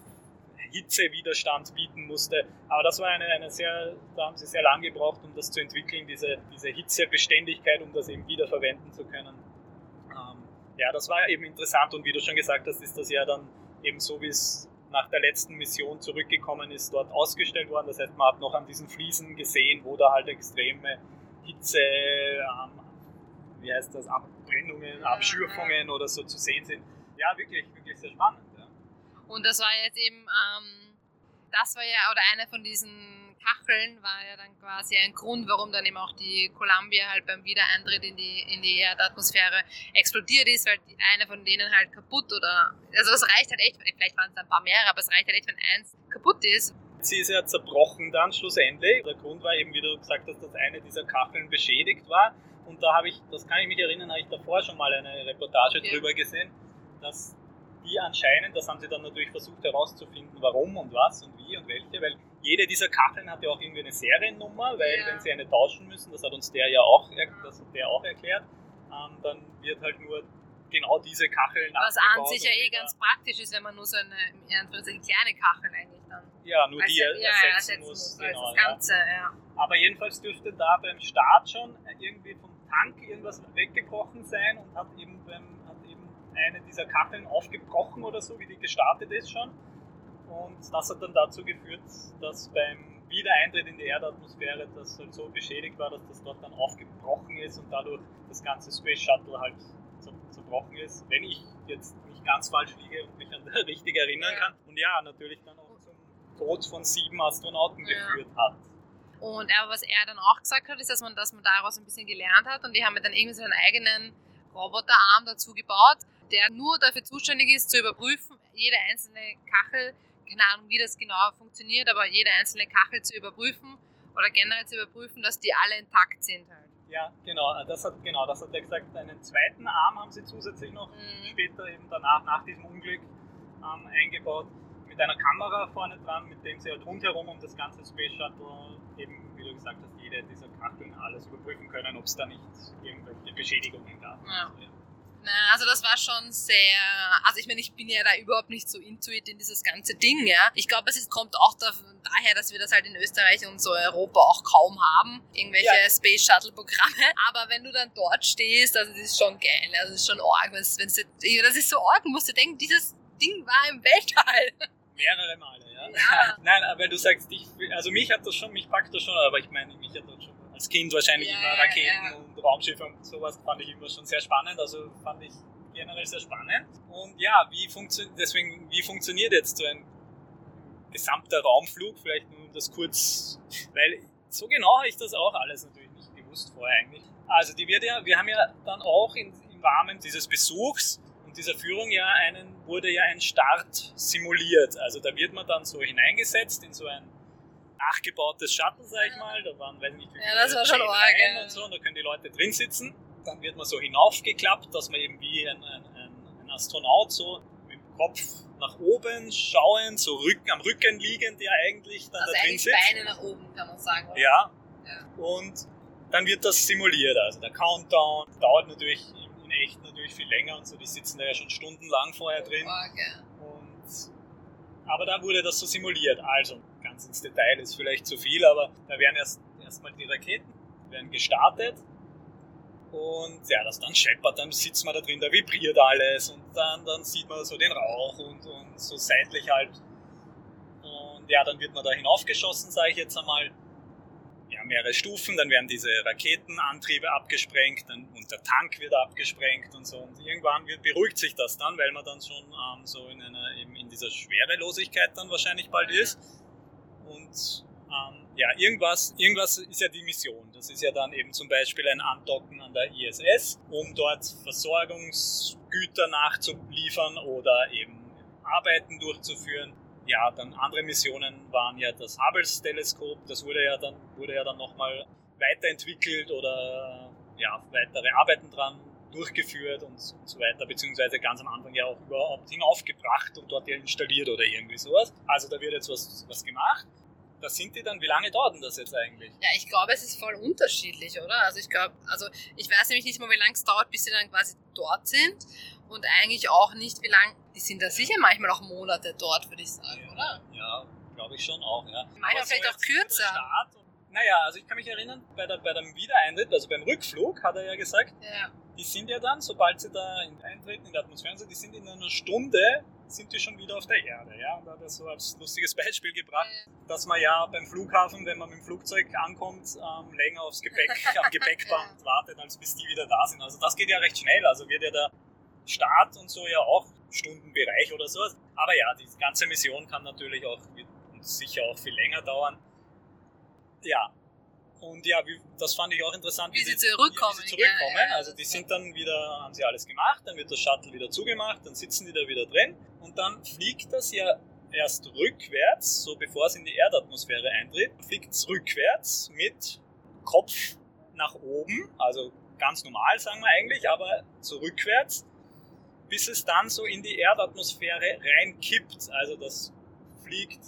Speaker 2: Hitzewiderstand bieten musste. Aber das war eine, eine sehr, da haben sie sehr lange gebraucht, um das zu entwickeln, diese, diese Hitzebeständigkeit, um das eben wiederverwenden zu können. Ähm, ja, das war eben interessant und wie du schon gesagt hast, ist das ja dann eben so, wie es nach der letzten Mission zurückgekommen ist, dort ausgestellt worden. Das heißt, man hat noch an diesen Fliesen gesehen, wo da halt extreme Hitze, ähm, wie heißt das, Abbrennungen, Abschürfungen oder so zu sehen sind. Ja, wirklich, wirklich sehr spannend. Ja.
Speaker 1: Und das war jetzt eben, ähm, das war ja, oder eine von diesen Kacheln war ja dann quasi ein Grund, warum dann eben auch die Columbia halt beim Wiedereintritt in die, in die Erdatmosphäre explodiert ist, weil eine von denen halt kaputt oder, also es reicht halt echt, vielleicht waren es ein paar mehrere, aber es reicht halt echt, wenn eins kaputt ist.
Speaker 2: Sie ist ja zerbrochen dann schlussendlich. Der Grund war eben, wie du gesagt hast, dass eine dieser Kacheln beschädigt war. Und da habe ich, das kann ich mich erinnern, habe ich davor schon mal eine Reportage okay. drüber gesehen, dass die anscheinend, das haben sie dann natürlich versucht herauszufinden, warum und was und wie und welche, weil jede dieser Kacheln hat ja auch irgendwie eine Seriennummer, weil ja. wenn sie eine tauschen müssen, das hat uns der ja auch, das hat der auch erklärt, ähm, dann wird halt nur genau diese Kacheln
Speaker 1: Was an sich ja eh ganz praktisch ist, wenn man nur so eine, eine kleine Kachel eigentlich dann.
Speaker 2: Ja, nur die
Speaker 1: ersetzen, ja, ersetzen muss. muss genau, das Ganze, ja. ja.
Speaker 2: Aber jedenfalls dürfte da beim Start schon irgendwie vom Tank irgendwas weggebrochen sein und hat eben, beim, hat eben eine dieser Kacheln aufgebrochen oder so, wie die gestartet ist schon. Und das hat dann dazu geführt, dass beim Wiedereintritt in die Erdatmosphäre das halt so beschädigt war, dass das dort dann aufgebrochen ist und dadurch das ganze Space Shuttle halt zerbrochen ist. Wenn ich jetzt nicht ganz falsch liege und mich an der richtig erinnern ja. kann. Und ja, natürlich dann auch zum Tod von sieben Astronauten ja. geführt hat.
Speaker 1: Und aber was er dann auch gesagt hat, ist, dass man, dass man daraus ein bisschen gelernt hat und die haben dann irgendwie so einen eigenen Roboterarm dazu gebaut, der nur dafür zuständig ist, zu überprüfen, jede einzelne Kachel keine Ahnung, wie das genau funktioniert, aber jede einzelne Kachel zu überprüfen oder generell zu überprüfen, dass die alle intakt sind halt.
Speaker 2: Ja, genau, das hat, genau, das hat er gesagt. Einen zweiten Arm haben sie zusätzlich noch mhm. später eben danach, nach diesem Unglück ähm, eingebaut, mit einer Kamera vorne dran, mit dem sie halt rundherum um das ganze Space Shuttle gesagt hast, jede dieser Kacheln alles überprüfen können, ob es da nicht irgendwelche Beschädigungen gab. Ja. Also, ja.
Speaker 1: Na, also das war schon sehr, also ich meine, ich bin ja da überhaupt nicht so intuit in dieses ganze Ding, ja. Ich glaube, es kommt auch daher, dass wir das halt in Österreich und so Europa auch kaum haben, irgendwelche ja. Space Shuttle Programme. Aber wenn du dann dort stehst, also das ist schon geil, also das ist schon arg, wenn's, wenn's, das ist so arg, musst du denken, dieses Ding war im Weltall.
Speaker 2: Mehrere Male, ja. ja. Nein, aber du sagst, ich, also mich hat das schon, mich packt das schon, aber ich meine, mich hat das schon als Kind wahrscheinlich ja, immer Raketen ja. und Raumschiffe und sowas fand ich immer schon sehr spannend. Also fand ich generell sehr spannend. Und ja, wie, funktio deswegen, wie funktioniert jetzt so ein gesamter Raumflug? Vielleicht nur das kurz, weil so genau habe ich das auch alles natürlich nicht gewusst vorher eigentlich. Also die wird ja, wir haben ja dann auch in, im Rahmen dieses Besuchs dieser Führung ja einen, wurde ja ein Start simuliert. Also da wird man dann so hineingesetzt in so ein nachgebautes Shuttle, sag ich mal. Da waren, weiß nicht, wie viele
Speaker 1: ja, das war schon arg,
Speaker 2: ja. und so, und da können die Leute drin sitzen. Dann wird man so hinaufgeklappt, dass man eben wie ein, ein, ein Astronaut so mit dem Kopf nach oben schauend, so Rücken, am Rücken liegend ja eigentlich dann
Speaker 1: also
Speaker 2: da
Speaker 1: drin
Speaker 2: sitzt.
Speaker 1: Beine nach oben, kann man sagen. Oder?
Speaker 2: Ja. ja. Und dann wird das simuliert. Also der Countdown dauert natürlich echt natürlich viel länger und so. Die sitzen da ja schon stundenlang vorher drin. Und, aber da wurde das so simuliert. Also ganz ins Detail ist vielleicht zu viel, aber da werden erst erstmal die Raketen werden gestartet und ja, das dann scheppert, dann sitzt man da drin, da vibriert alles und dann, dann sieht man so den Rauch und, und so seitlich halt. Und ja, dann wird man da hinaufgeschossen, sage ich jetzt einmal. Mehrere Stufen, dann werden diese Raketenantriebe abgesprengt dann, und der Tank wird abgesprengt und so. Und irgendwann wird, beruhigt sich das dann, weil man dann schon ähm, so in, einer, eben in dieser Schwerelosigkeit dann wahrscheinlich bald ist. Und ähm, ja, irgendwas, irgendwas ist ja die Mission. Das ist ja dann eben zum Beispiel ein Andocken an der ISS, um dort Versorgungsgüter nachzuliefern oder eben Arbeiten durchzuführen. Ja, dann andere Missionen waren ja das Hubble-Teleskop, das wurde ja dann, wurde ja dann nochmal weiterentwickelt oder ja, weitere Arbeiten dran durchgeführt und, und, so weiter, beziehungsweise ganz am Anfang ja auch überhaupt hinaufgebracht und dort ja installiert oder irgendwie sowas. Also da wird jetzt was, was gemacht. Da sind die dann, wie lange dauert denn das jetzt eigentlich?
Speaker 1: Ja, ich glaube, es ist voll unterschiedlich, oder? Also ich glaube, also ich weiß nämlich nicht mal, wie lange es dauert, bis sie dann quasi dort sind. Und eigentlich auch nicht, wie lange, die sind da sicher manchmal auch Monate dort, würde ich sagen, oder?
Speaker 2: Ja, glaube ich schon auch, ja.
Speaker 1: Manchmal
Speaker 2: Aber so
Speaker 1: vielleicht auch
Speaker 2: der
Speaker 1: kürzer.
Speaker 2: Naja, also ich kann mich erinnern, bei, der, bei dem Wiedereintritt, also beim Rückflug, hat er ja gesagt,
Speaker 1: Ja.
Speaker 2: die sind ja dann, sobald sie da in- eintreten in die Atmosphäre, sind, die sind in einer Stunde, sind die schon wieder auf der Erde. Ja? Und da hat er so als lustiges Beispiel gebracht, dass man ja beim Flughafen, wenn man mit dem Flugzeug ankommt, ähm, länger aufs Gepäck, am Gepäckband wartet, als bis die wieder da sind. Also das geht ja recht schnell. Also wird ja der Start und so ja auch Stundenbereich oder sowas. Aber ja, die ganze Mission kann natürlich auch wird sicher auch viel länger dauern. Ja. Und ja, wie, das fand ich auch interessant,
Speaker 1: Wie sie
Speaker 2: die-
Speaker 1: zurückkommen,
Speaker 2: Wie sie zurückkommen.
Speaker 1: ja, ja,
Speaker 2: also die sind dann wieder, haben sie alles gemacht, dann wird das Shuttle wieder zugemacht, dann sitzen die da wieder drin und dann fliegt das ja erst rückwärts, so bevor es in die Erdatmosphäre eintritt, fliegt es rückwärts mit Kopf nach oben, also ganz normal sagen wir eigentlich, aber so rückwärts, bis es dann so in die Erdatmosphäre reinkippt. Also das fliegt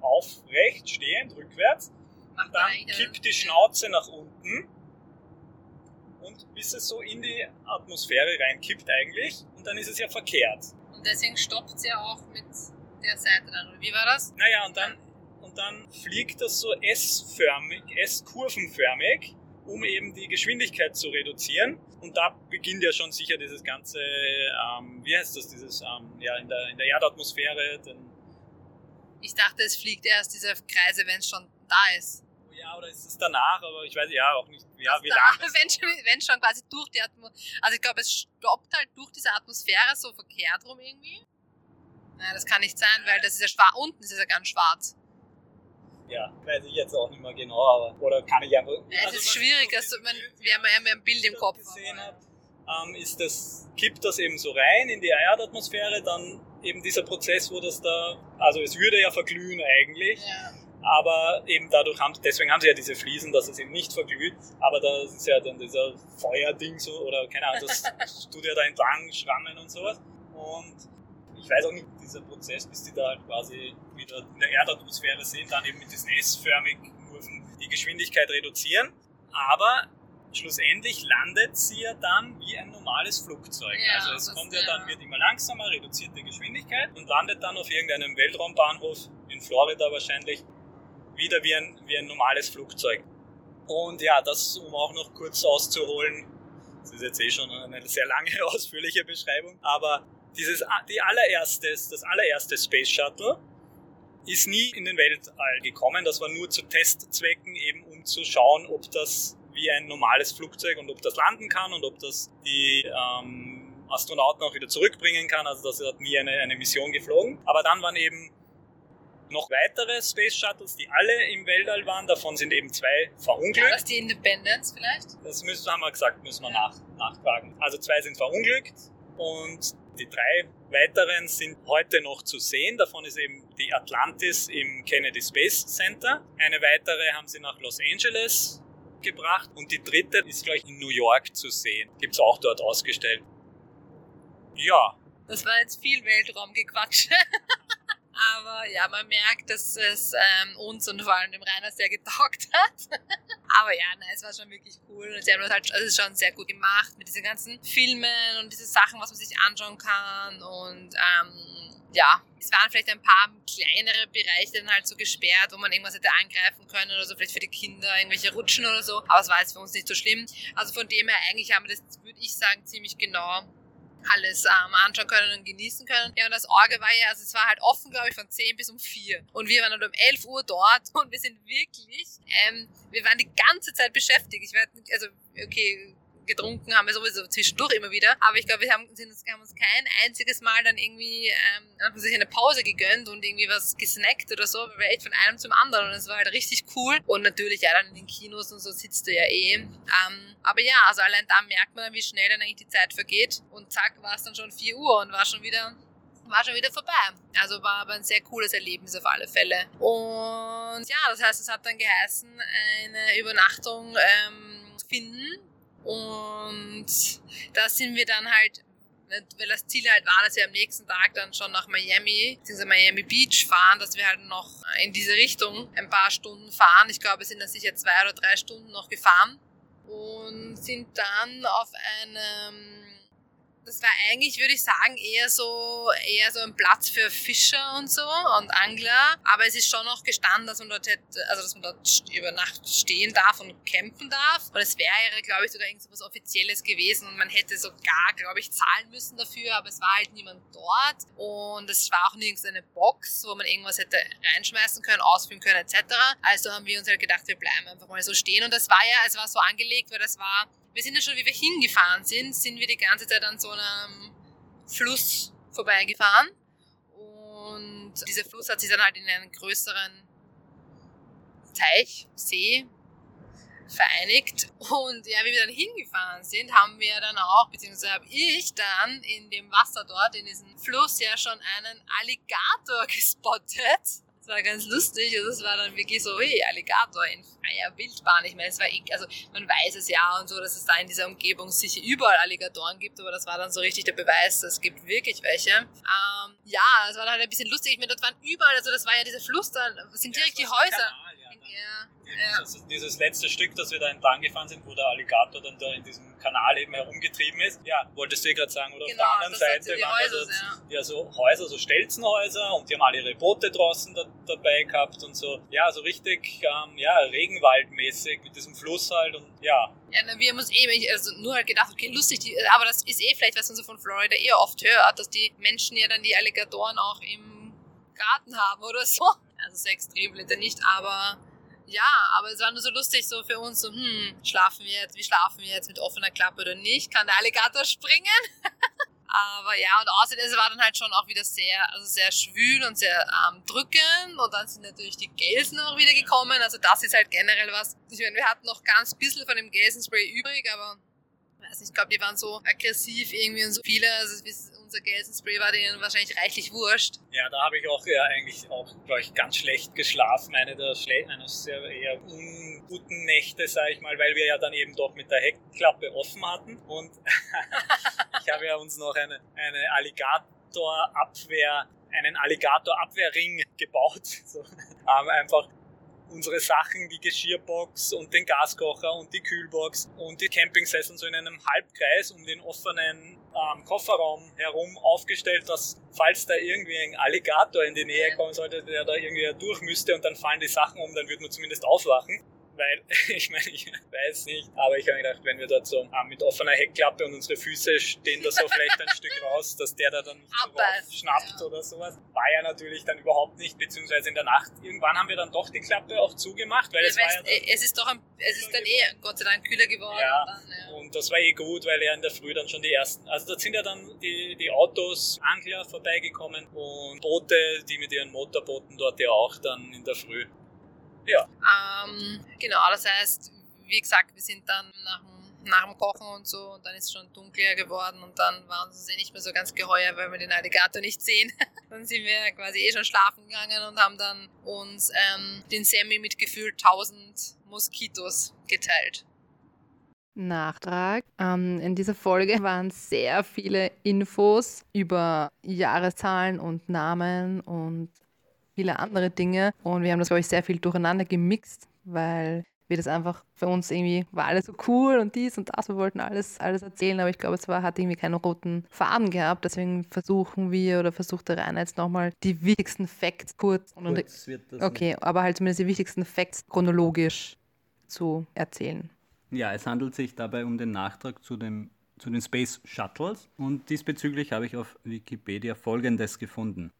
Speaker 2: aufrecht, stehend, rückwärts
Speaker 1: Macht
Speaker 2: dann
Speaker 1: eigentlich
Speaker 2: kippt die Schnauze nach unten und bis es so in die Atmosphäre reinkippt eigentlich und dann ist es ja verkehrt.
Speaker 1: Und deswegen stoppt sie ja auch mit der Seite dann. Oder wie war das?
Speaker 2: Naja, und dann, und dann fliegt das so S-förmig, S-kurvenförmig, um eben die Geschwindigkeit zu reduzieren. Und da beginnt ja schon sicher dieses ganze, ähm, wie heißt das, dieses, ähm, ja, in der, in der Erdatmosphäre, den,
Speaker 1: Ich dachte, es fliegt erst diese Kreise, wenn es schon da ist.
Speaker 2: ja, oder ist es danach, aber ich weiß ja auch nicht, ja, wie
Speaker 1: Da,
Speaker 2: lange. es
Speaker 1: wenn, schon, wenn schon quasi durch die Atmosphäre. Also ich glaube, es stoppt halt durch diese Atmosphäre so verkehrt rum irgendwie. Nein, das kann nicht sein, weil das ist ja schwarz. Unten ist es ja ganz schwarz.
Speaker 2: Ja, weiß ich jetzt auch nicht mehr genau, aber oder kann ich einfach.
Speaker 1: Ja, es
Speaker 2: Also,
Speaker 1: ist schwierig, also, man, wir haben ja immer ein Bild im Kopf.
Speaker 2: gesehen habe, ähm, ist das, kippt das eben so rein in die Erdatmosphäre, dann eben dieser Prozess, wo das da, also es würde ja verglühen eigentlich,
Speaker 1: Ja.
Speaker 2: aber eben dadurch haben, deswegen haben sie ja diese Fliesen, dass es eben nicht verglüht, aber da ist ja dann dieser Feuerding so, oder keine Ahnung, das tut ja da entlang schrammen und sowas. Und ich weiß auch nicht, dieser Prozess, bis die da halt quasi wieder in der Erdatmosphäre sind, dann eben mit diesen S-förmigen Kurven die Geschwindigkeit reduzieren. Aber schlussendlich landet sie ja dann wie ein normales Flugzeug.
Speaker 1: Ja,
Speaker 2: also es kommt ja
Speaker 1: ja.
Speaker 2: dann, wird immer langsamer, reduziert die Geschwindigkeit und landet dann auf irgendeinem Weltraumbahnhof in Florida wahrscheinlich wieder wie ein, wie ein normales Flugzeug. Und ja, das um auch noch kurz auszuholen, das ist jetzt eh schon eine sehr lange, ausführliche Beschreibung, aber dieses, die allererste, das allererste Space Shuttle ist nie in den Weltall gekommen. Das war nur zu Testzwecken, eben um zu schauen, ob das wie ein normales Flugzeug und ob das landen kann und ob das die ähm, Astronauten auch wieder zurückbringen kann. Also das hat nie eine, eine Mission geflogen. Aber dann waren eben noch weitere Space Shuttles, die alle im Weltall waren. Davon sind eben zwei
Speaker 1: War
Speaker 2: verunglückt.
Speaker 1: das die Independence vielleicht?
Speaker 2: Das müssen, haben wir gesagt, müssen wir nach, nachtragen. Also zwei sind verunglückt und die drei weiteren sind heute noch zu sehen. Davon ist eben die Atlantis im Kennedy Space Center. Eine weitere haben sie nach Los Angeles gebracht und die dritte ist gleich in New York zu sehen. Gibt es auch dort ausgestellt. Ja,
Speaker 1: Das war jetzt viel Weltraumgequatsche. Aber ja, man merkt, dass es ähm, uns und vor allem dem Rainer sehr getaugt hat. Aber ja, nein, es war schon wirklich cool. Und sie haben das halt also schon sehr gut gemacht mit diesen ganzen Filmen und diese Sachen, was man sich anschauen kann. Und ähm, ja, es waren vielleicht ein paar kleinere Bereiche dann halt so gesperrt, wo man irgendwas hätte angreifen können oder so, vielleicht für die Kinder irgendwelche Rutschen oder so. Aber es war jetzt für uns nicht so schlimm. Also von dem her eigentlich haben wir das, würde ich sagen, ziemlich genau alles ähm, anschauen können und genießen können. Ja, und das Orge war ja, also es war halt offen, glaube ich, von 10 bis um 4. Und wir waren halt um 11 Uhr dort und wir sind wirklich, ähm, wir waren die ganze Zeit beschäftigt. Ich werde, also, okay, getrunken haben wir sowieso zwischendurch immer wieder, aber ich glaube, wir haben, sind uns, haben uns kein einziges Mal dann irgendwie ähm, haben sich eine Pause gegönnt und irgendwie was gesnackt oder so, wir echt von einem zum anderen und es war halt richtig cool und natürlich ja dann in den Kinos und so sitzt du ja eh. Ähm, aber ja, also allein da merkt man wie schnell dann eigentlich die Zeit vergeht und zack war es dann schon 4 Uhr und war schon wieder war schon wieder vorbei. Also war aber ein sehr cooles Erlebnis auf alle Fälle. Und ja, das heißt, es hat dann geheißen, eine Übernachtung ähm, finden. Und da sind wir dann halt, weil das Ziel halt war, dass wir am nächsten Tag dann schon nach Miami, beziehungsweise Miami Beach fahren, dass wir halt noch in diese Richtung ein paar Stunden fahren. Ich glaube, wir sind dann sicher zwei oder drei Stunden noch gefahren und sind dann auf einem das war eigentlich, würde ich sagen, eher so, eher so ein Platz für Fischer und so und Angler. Aber es ist schon noch gestanden, dass man dort hätte, also dass man dort über Nacht stehen darf und campen darf. Und es wäre, glaube ich, sogar irgendwas Offizielles gewesen und man hätte sogar, glaube ich, zahlen müssen dafür, aber es war halt niemand dort. Und es war auch nirgends eine Box, wo man irgendwas hätte reinschmeißen können, ausfüllen können, etc. Also haben wir uns halt gedacht, wir bleiben einfach mal so stehen. Und das war ja, es war so angelegt, weil das war wir sind ja schon, wie wir hingefahren sind, sind wir die ganze Zeit an so einem Fluss vorbeigefahren. Und dieser Fluss hat sich dann halt in einen größeren Teich, See vereinigt. Und ja, wie wir dann hingefahren sind, haben wir dann auch, beziehungsweise habe ich dann in dem Wasser dort, in diesem Fluss ja schon einen Alligator gespottet war ganz lustig. Also es war dann wirklich so, hey, Alligator in freier Wildbahn. Ich meine, es war, eh, also man weiß es ja und so, dass es da in dieser Umgebung sicher überall Alligatoren gibt, aber das war dann so richtig der Beweis, es gibt wirklich welche. Ähm, ja, es war dann halt ein bisschen lustig. Ich meine, dort waren überall, also das war ja dieser Fluss, da sind direkt ja, die Häuser. Ja,
Speaker 2: ja, also dieses letzte Stück, das wir da entlang gefahren sind, wo der Alligator dann da in diesem Kanal eben herumgetrieben ist. Ja, wolltest du eh gerade sagen, oder
Speaker 1: genau,
Speaker 2: auf der anderen Seite waren Häuser, dort, ja. ja. so Häuser, so Stelzenhäuser und die haben alle ihre Boote draußen da, dabei gehabt und so. Ja, so richtig, ähm, ja, Regenwaldmäßig mit diesem Fluss halt und ja.
Speaker 1: Ja, wir haben uns eh also nur halt gedacht, okay, lustig, die, aber das ist eh vielleicht, was man so von Florida eher oft hört, dass die Menschen ja dann die Alligatoren auch im Garten haben oder so. Also so extrem bitte nicht, aber ja, aber es war nur so lustig so für uns, so, hm, schlafen wir jetzt, wie schlafen wir jetzt mit offener Klappe oder nicht? Kann der Alligator springen? aber ja, und außerdem, es war dann halt schon auch wieder sehr, also sehr schwül und sehr ähm, drückend und dann sind natürlich die Gelsen auch wieder gekommen, also das ist halt generell was, ich meine, wir hatten noch ganz bisschen von dem Gelsenspray übrig, aber weiß nicht, ich glaube, die waren so aggressiv irgendwie und so viele, also unser Gelsenspray war denen wahrscheinlich reichlich wurscht.
Speaker 2: Ja, da habe ich auch ja, eigentlich auch, glaube ich, ganz schlecht geschlafen. Eine der schle einer sehr eher unguten Nächte, sage ich mal, weil wir ja dann eben doch mit der Heckklappe offen hatten. Und ich habe ja uns noch eine, eine Alligatorabwehr einen Alligatorabwehrring gebaut. So, haben einfach unsere Sachen, die Geschirrbox und den Gaskocher und die Kühlbox und die Campingsessel so in einem Halbkreis um den offenen ähm, Kofferraum herum aufgestellt, dass falls da irgendwie ein Alligator in die Nähe kommen sollte, der da irgendwie durch müsste und dann fallen die Sachen um, dann würde man zumindest aufwachen weil ich meine, ich weiß nicht, aber ich habe gedacht, wenn wir dort so ah, mit offener Heckklappe und unsere Füße stehen da so vielleicht ein Stück raus, dass der da dann nicht so schnappt ja. oder sowas. War ja natürlich dann überhaupt nicht, beziehungsweise in der Nacht. Irgendwann haben wir dann doch die Klappe auch zugemacht, weil es war ja
Speaker 1: es ist doch ein, es ist dann eh Gott sei Dank kühler geworden.
Speaker 2: Ja, und, dann, ja. und das war eh gut, weil ja in der Früh dann schon die ersten, also da sind ja dann die, die Autos, Angler vorbeigekommen und Boote, die mit ihren Motorbooten dort ja auch dann in der Früh
Speaker 1: ja. Ähm, genau, das heißt, wie gesagt, wir sind dann nach dem, nach dem Kochen und so und dann ist es schon dunkler geworden und dann waren uns eh nicht mehr so ganz geheuer, weil wir den Alligator nicht sehen. dann sind wir quasi eh schon schlafen gegangen und haben dann uns ähm, den Semi mit gefühlt 1000 Moskitos geteilt.
Speaker 3: Nachtrag. Ähm, in dieser Folge waren sehr viele Infos über Jahreszahlen und Namen und viele andere Dinge. Und wir haben das, glaube ich, sehr viel durcheinander gemixt, weil wir das einfach für uns irgendwie war alles so cool und dies und das. Wir wollten alles, alles erzählen, aber ich glaube, es war, hat irgendwie keinen roten Faden gehabt. Deswegen versuchen wir oder versucht der Rainer jetzt nochmal die wichtigsten Facts kurz, und kurz okay, nicht. aber halt zumindest die wichtigsten Facts chronologisch zu erzählen.
Speaker 4: Ja, es handelt sich dabei um den Nachtrag zu dem zu den Space Shuttles und diesbezüglich habe ich auf Wikipedia Folgendes gefunden.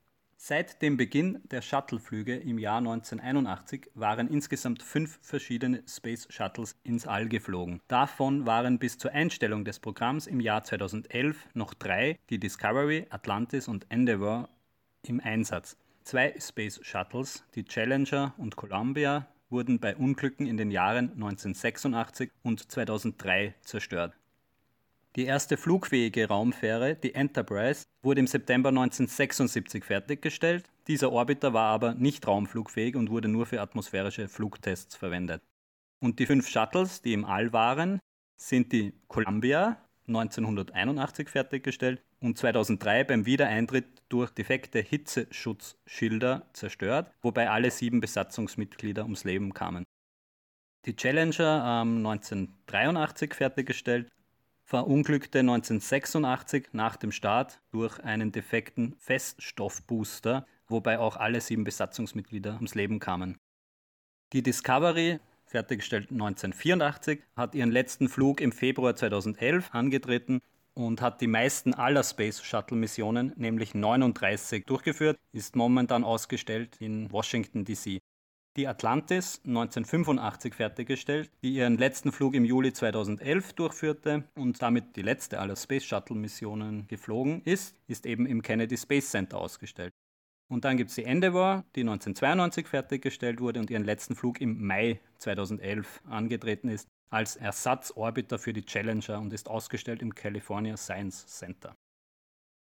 Speaker 4: Seit dem Beginn der Shuttleflüge im Jahr 1981 waren insgesamt fünf verschiedene Space Shuttles ins All geflogen. Davon waren bis zur Einstellung des Programms im Jahr 2011 noch drei, die Discovery, Atlantis und Endeavour, im Einsatz. Zwei Space Shuttles, die Challenger und Columbia, wurden bei Unglücken in den Jahren 1986 und 2003 zerstört. Die erste flugfähige Raumfähre, die Enterprise, wurde im September 1976 fertiggestellt. Dieser Orbiter war aber nicht raumflugfähig und wurde nur für atmosphärische Flugtests verwendet. Und die fünf Shuttles, die im All waren, sind die Columbia, 1981 fertiggestellt und 2003 beim Wiedereintritt durch defekte Hitzeschutzschilder zerstört, wobei alle sieben Besatzungsmitglieder ums Leben kamen. Die Challenger ähm, 1983 fertiggestellt verunglückte 1986 nach dem Start durch einen defekten Feststoffbooster, wobei auch alle sieben Besatzungsmitglieder ums Leben kamen. Die Discovery, fertiggestellt 1984, hat ihren letzten Flug im Februar 2011 angetreten und hat die meisten aller Space Shuttle Missionen, nämlich 39, durchgeführt, ist momentan ausgestellt in Washington DC. Die Atlantis, 1985 fertiggestellt, die ihren letzten Flug im Juli 2011 durchführte und damit die letzte aller Space Shuttle Missionen geflogen ist, ist eben im Kennedy Space Center ausgestellt. Und dann gibt es die Endeavour, die 1992 fertiggestellt wurde und ihren letzten Flug im Mai 2011 angetreten ist, als Ersatzorbiter für die Challenger und ist ausgestellt im California Science Center.